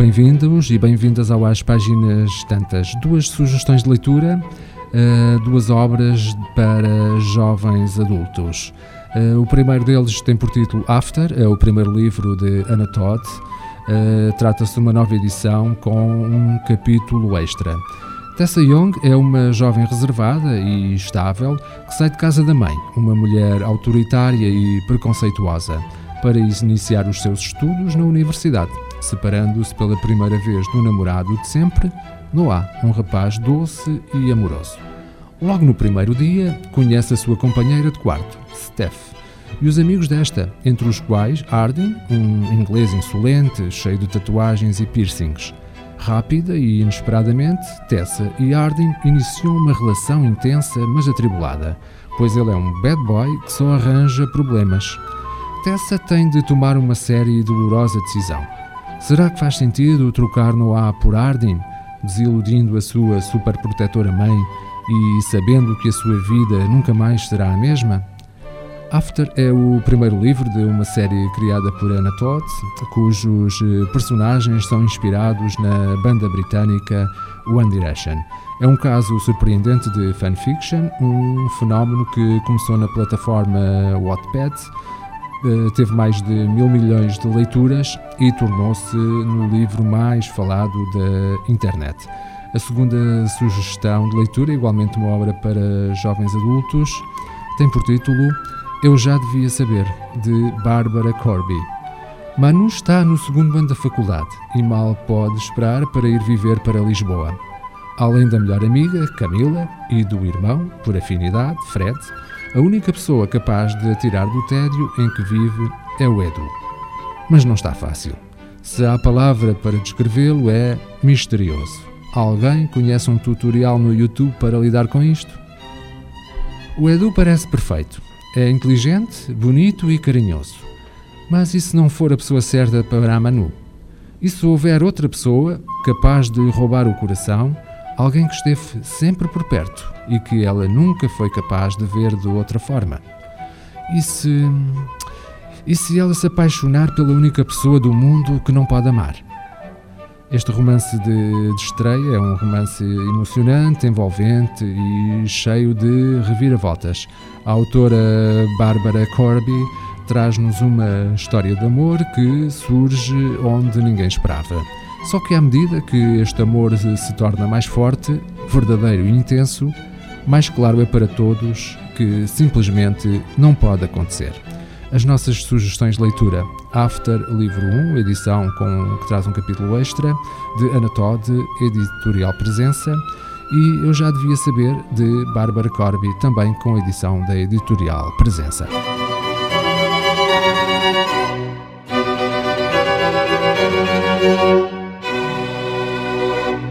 bem-vindos e bem-vindas ao Às Páginas Tantas. Duas sugestões de leitura, uh, duas obras para jovens adultos. Uh, o primeiro deles tem por título After, é o primeiro livro de Anna Todd. Uh, Trata-se de uma nova edição com um capítulo extra. Tessa Young é uma jovem reservada e estável que sai de casa da mãe, uma mulher autoritária e preconceituosa, para iniciar os seus estudos na universidade. Separando-se pela primeira vez do namorado de sempre, Noah, um rapaz doce e amoroso. Logo no primeiro dia, conhece a sua companheira de quarto, Steph, e os amigos desta, entre os quais Harding, um inglês insolente, cheio de tatuagens e piercings. Rápida e inesperadamente, Tessa e Harding iniciam uma relação intensa mas atribulada, pois ele é um bad boy que só arranja problemas. Tessa tem de tomar uma séria e dolorosa decisão. Será que faz sentido trocar Noah por Harding, desiludindo a sua superprotetora mãe e sabendo que a sua vida nunca mais será a mesma? After é o primeiro livro de uma série criada por Anna Todd, cujos eh, personagens são inspirados na banda britânica One Direction. É um caso surpreendente de fanfiction, um fenómeno que começou na plataforma Wattpad, teve mais de mil milhões de leituras e tornou-se no livro mais falado da internet. A segunda sugestão de leitura, igualmente uma obra para jovens adultos, tem por título Eu Já Devia Saber, de Barbara Corby. Manu está no segundo ano da faculdade e mal pode esperar para ir viver para Lisboa. Além da melhor amiga, Camila, e do irmão, por afinidade, Fred, a única pessoa capaz de tirar do tédio em que vive é o Edu. Mas não está fácil. Se há palavra para descrevê-lo, é misterioso. Alguém conhece um tutorial no YouTube para lidar com isto? O Edu parece perfeito. É inteligente, bonito e carinhoso. Mas e se não for a pessoa certa para a Manu? E se houver outra pessoa capaz de lhe roubar o coração, alguém que esteve sempre por perto e que ela nunca foi capaz de ver de outra forma? E se. E se ela se apaixonar pela única pessoa do mundo que não pode amar? Este romance de, de, estreia é um romance emocionante, envolvente e cheio de reviravoltas. A autora Bárbara Corby traz-nos uma história de amor que surge onde ninguém esperava. Só que à medida que este amor se torna mais forte, verdadeiro e intenso, mais claro é para todos que simplesmente não pode acontecer as nossas sugestões de leitura. After, livro 1, edição com, que traz um capítulo extra, de Ana Todd, editorial Presença, e Eu Já Devia Saber, de Bárbara Corby, também com edição da editorial Presença.